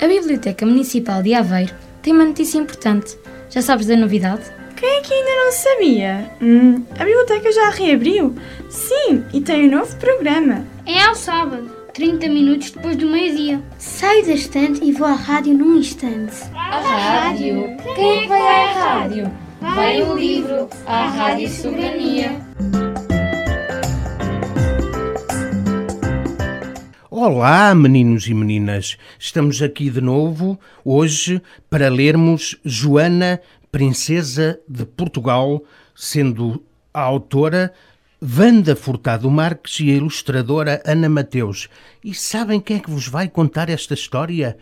A Biblioteca Municipal de Aveiro tem uma notícia importante. Já sabes da novidade? Quem é que ainda não sabia? Hum, a biblioteca já reabriu? Sim, e tem um novo programa. É ao sábado, 30 minutos depois do meio-dia. Saio da estante e vou à rádio num instante. À rádio? Quem é que vai à rádio? Vai o livro, à Rádio Soberania. Olá, meninos e meninas. Estamos aqui de novo hoje para lermos Joana, Princesa de Portugal, sendo a autora Wanda Furtado Marques e a ilustradora Ana Mateus. E sabem quem é que vos vai contar esta história?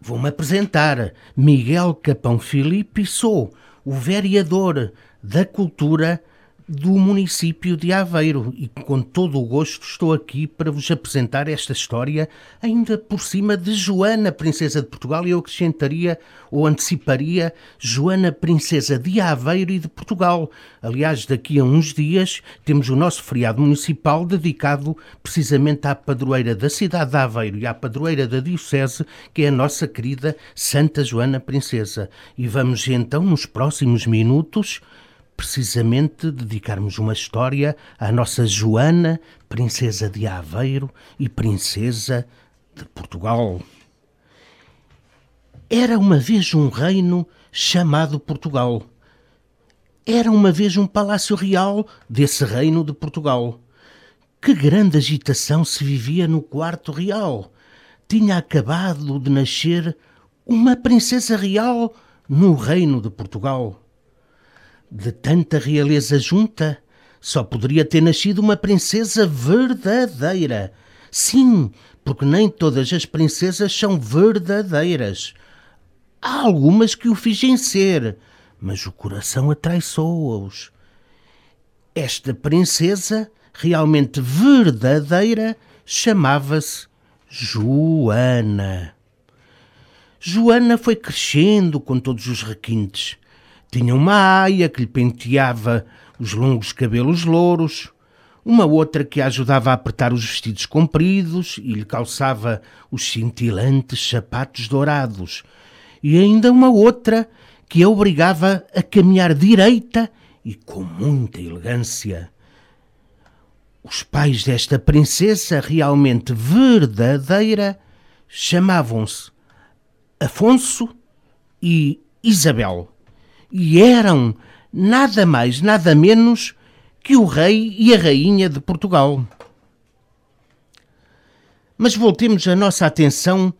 Vou-me apresentar. Miguel Capão Filipe sou o vereador da Cultura do município de Aveiro e com todo o gosto estou aqui para vos apresentar esta história, ainda por cima de Joana, Princesa de Portugal, e eu acrescentaria ou anteciparia Joana, Princesa de Aveiro e de Portugal. Aliás, daqui a uns dias temos o nosso feriado municipal dedicado precisamente à padroeira da cidade de Aveiro e à padroeira da Diocese, que é a nossa querida Santa Joana Princesa. E vamos então, nos próximos minutos, precisamente dedicarmos uma história à nossa Joana, princesa de Aveiro e princesa de Portugal. Era uma vez um reino chamado Portugal. Era uma vez um palácio real desse reino de Portugal. Que grande agitação se vivia no quarto real. Tinha acabado de nascer uma princesa real no reino de Portugal. De tanta realeza junta, só poderia ter nascido uma princesa verdadeira. Sim, porque nem todas as princesas são verdadeiras. Há algumas que o fingem ser, mas o coração atraiçoa-os. Esta princesa, realmente verdadeira, chamava-se Joana. Joana foi crescendo com todos os requintes tinha uma aia que lhe penteava os longos cabelos louros, uma outra que a ajudava a apertar os vestidos compridos e lhe calçava os cintilantes sapatos dourados, e ainda uma outra que a obrigava a caminhar direita e com muita elegância. Os pais desta princesa, realmente verdadeira, chamavam-se Afonso e Isabel e eram nada mais, nada menos que o rei e a rainha de Portugal. Mas voltemos a nossa atenção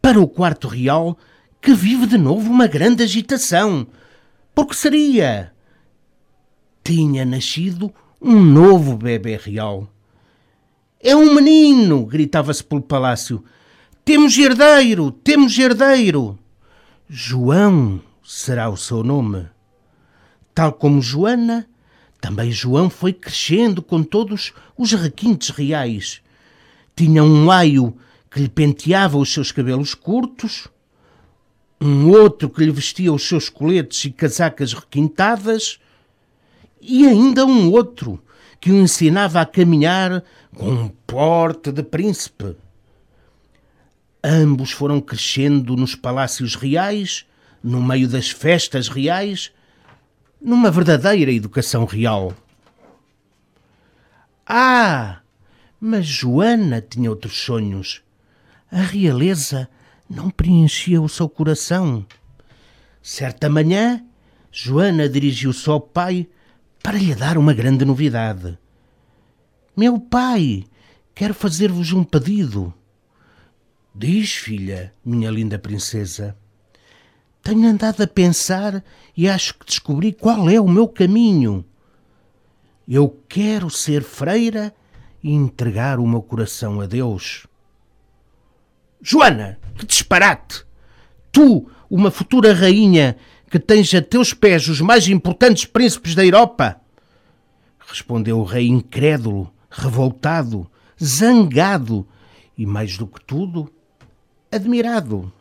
para o quarto real, que vive de novo uma grande agitação. Porque seria? Tinha nascido um novo bebê real. É um menino! gritava-se pelo palácio. Temos herdeiro! Temos herdeiro! João será o seu nome. Tal como Joana, também João foi crescendo com todos os requintes reais. Tinha um aio que lhe penteava os seus cabelos curtos, um outro que lhe vestia os seus coletes e casacas requintadas, e ainda um outro que o ensinava a caminhar com um porte de príncipe. Ambos foram crescendo nos palácios reais no meio das festas reais, numa verdadeira educação real. Ah! Mas Joana tinha outros sonhos. A realeza não preenchia o seu coração. Certa manhã, Joana dirigiu-se ao pai para lhe dar uma grande novidade. Meu pai, quero fazer-vos um pedido. Diz, filha, minha linda princesa. Tenho andado a pensar e acho que descobri qual é o meu caminho. Eu quero ser freira e entregar o meu coração a Deus. Joana, que disparate! Tu, uma futura rainha que tens a teus pés os mais importantes príncipes da Europa? Respondeu o rei incrédulo, revoltado, zangado e, mais do que tudo, admirado.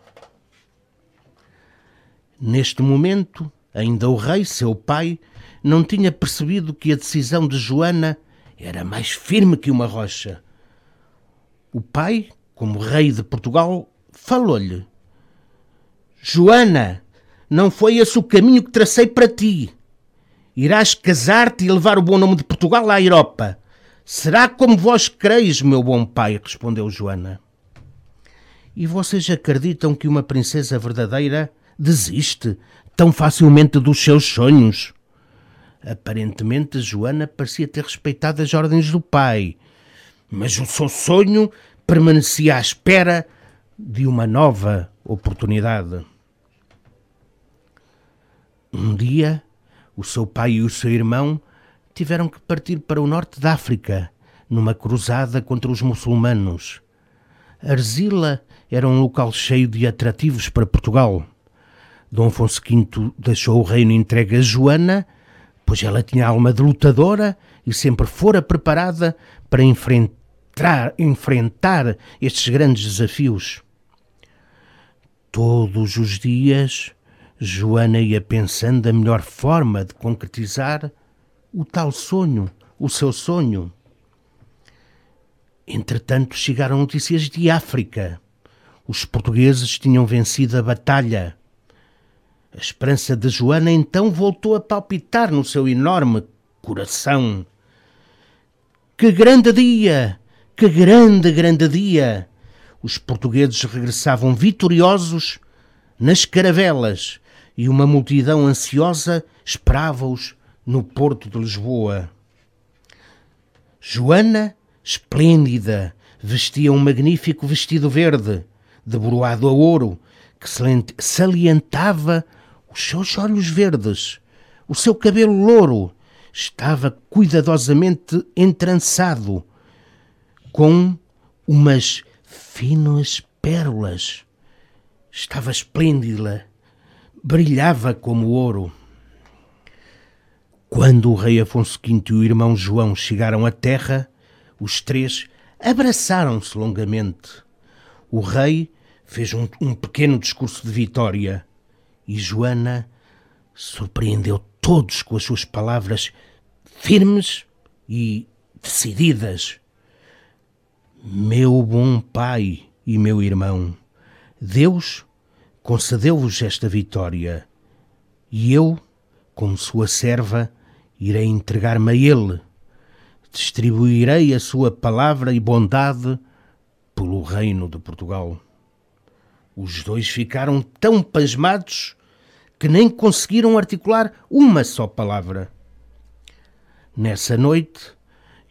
Neste momento, ainda o rei, seu pai, não tinha percebido que a decisão de Joana era mais firme que uma rocha. O pai, como rei de Portugal, falou-lhe: Joana, não foi esse o caminho que tracei para ti. Irás casar-te e levar o bom nome de Portugal à Europa. Será como vós creis, meu bom pai, respondeu Joana. E vocês acreditam que uma princesa verdadeira desiste tão facilmente dos seus sonhos? Aparentemente, Joana parecia ter respeitado as ordens do pai, mas o seu sonho permanecia à espera de uma nova oportunidade. Um dia, o seu pai e o seu irmão tiveram que partir para o norte da África, numa cruzada contra os muçulmanos. Arzila era um local cheio de atrativos para Portugal. Dom Afonso V deixou o reino entregue a Joana, pois ela tinha alma de lutadora e sempre fora preparada para enfrentar, enfrentar estes grandes desafios. Todos os dias, Joana ia pensando a melhor forma de concretizar o tal sonho, o seu sonho. Entretanto, chegaram notícias de África. Os portugueses tinham vencido a batalha. A esperança de Joana então voltou a palpitar no seu enorme coração. Que grande dia! Que grande, grande dia! Os portugueses regressavam vitoriosos nas caravelas e uma multidão ansiosa esperava-os no porto de Lisboa. Joana, esplêndida, vestia um magnífico vestido verde, debruado a ouro, que salientava os seus olhos verdes, o seu cabelo louro, estava cuidadosamente entrançado, com umas finas pérolas. Estava esplêndida, brilhava como ouro. Quando o rei Afonso V e o irmão João chegaram à terra, os três abraçaram-se longamente. O rei fez um, um, pequeno discurso de vitória e Joana surpreendeu todos com as suas palavras firmes e decididas. Meu bom pai e meu irmão, Deus concedeu-vos esta vitória e eu, como sua serva, irei entregar-me a Ele. Distribuirei a sua palavra e bondade pelo reino de Portugal. Os dois ficaram tão pasmados que nem conseguiram articular uma só palavra. Nessa noite,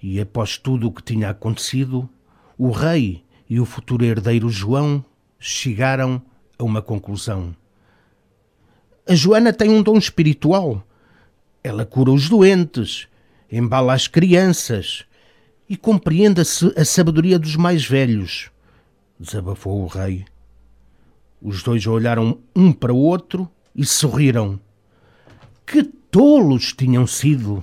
e após tudo o que tinha acontecido, o rei e o futuro herdeiro João chegaram a uma conclusão. A Joana tem um dom espiritual ela cura os doentes, embala as crianças e compreende a, a sabedoria dos mais velhos, desabafou o rei. Os dois olharam um para o outro e sorriram. Que tolos tinham sido!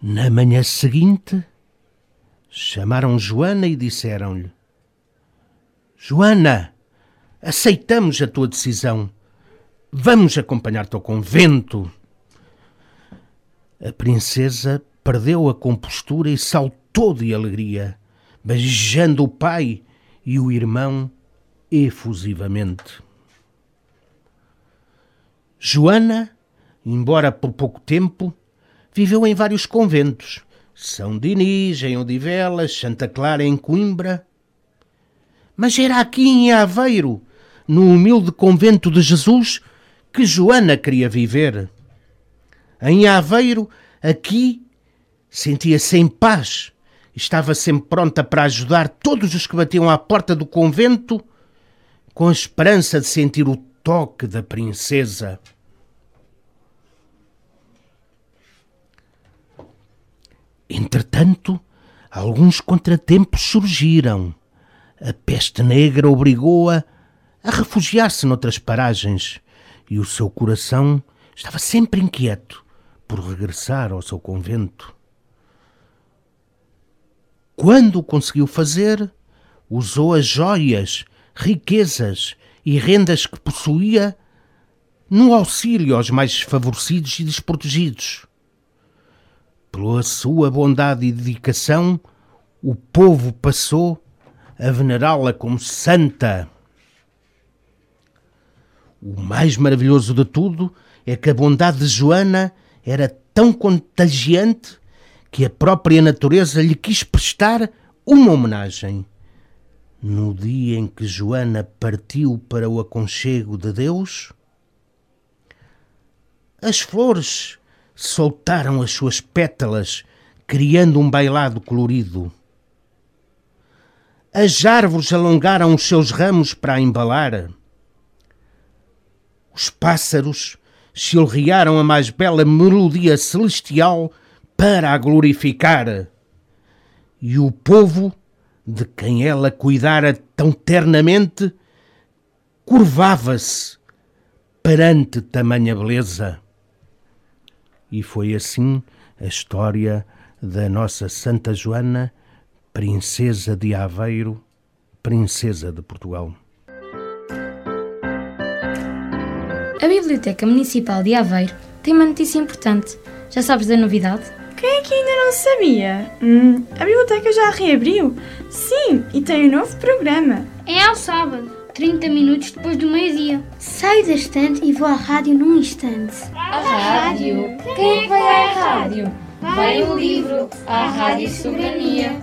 Na manhã seguinte, chamaram Joana e disseram-lhe: Joana, aceitamos a tua decisão. Vamos acompanhar-te ao convento. A princesa perdeu a compostura e saltou de alegria, beijando o pai e o irmão efusivamente. Joana, embora por pouco tempo, viveu em vários conventos. São Dinis, em Odivelas, Santa Clara, em Coimbra. Mas era aqui em Aveiro, no humilde convento de Jesus, que Joana queria viver. Em Aveiro, aqui, sentia-se em paz. Estava sempre pronta para ajudar todos os que batiam à porta do convento, com a esperança de sentir o toque da princesa. Entretanto, alguns contratempos surgiram. A peste negra obrigou-a a refugiar-se noutras paragens e o seu coração estava sempre inquieto por regressar ao seu convento. Quando o conseguiu fazer, usou as joias, riquezas e rendas que possuía no auxílio aos mais desfavorecidos e desprotegidos. Pela sua bondade e dedicação, o povo passou a venerá-la como santa. O mais maravilhoso de tudo é que a bondade de Joana era tão contagiante que a própria natureza lhe quis prestar uma homenagem. No dia em que Joana partiu para o aconchego de Deus, as flores soltaram as suas pétalas, criando um bailado colorido. As árvores alongaram os seus ramos para a embalar. Os pássaros chilrearam a mais bela melodia celestial para a glorificar. E o povo de quem ela cuidara tão ternamente, curvava-se perante tamanha beleza. E foi assim a história da nossa Santa Joana, princesa de Aveiro, princesa de Portugal. A Biblioteca Municipal de Aveiro tem uma notícia importante. Já sabes da novidade? Quem é que ainda não sabia? Hum, a biblioteca já reabriu? Sim, e tem um novo programa. É ao sábado, 30 minutos depois do meio-dia. Saio da estante e vou à rádio num instante. A rádio? Quem é que vai à rádio? Vai o livro à Rádio Soberania.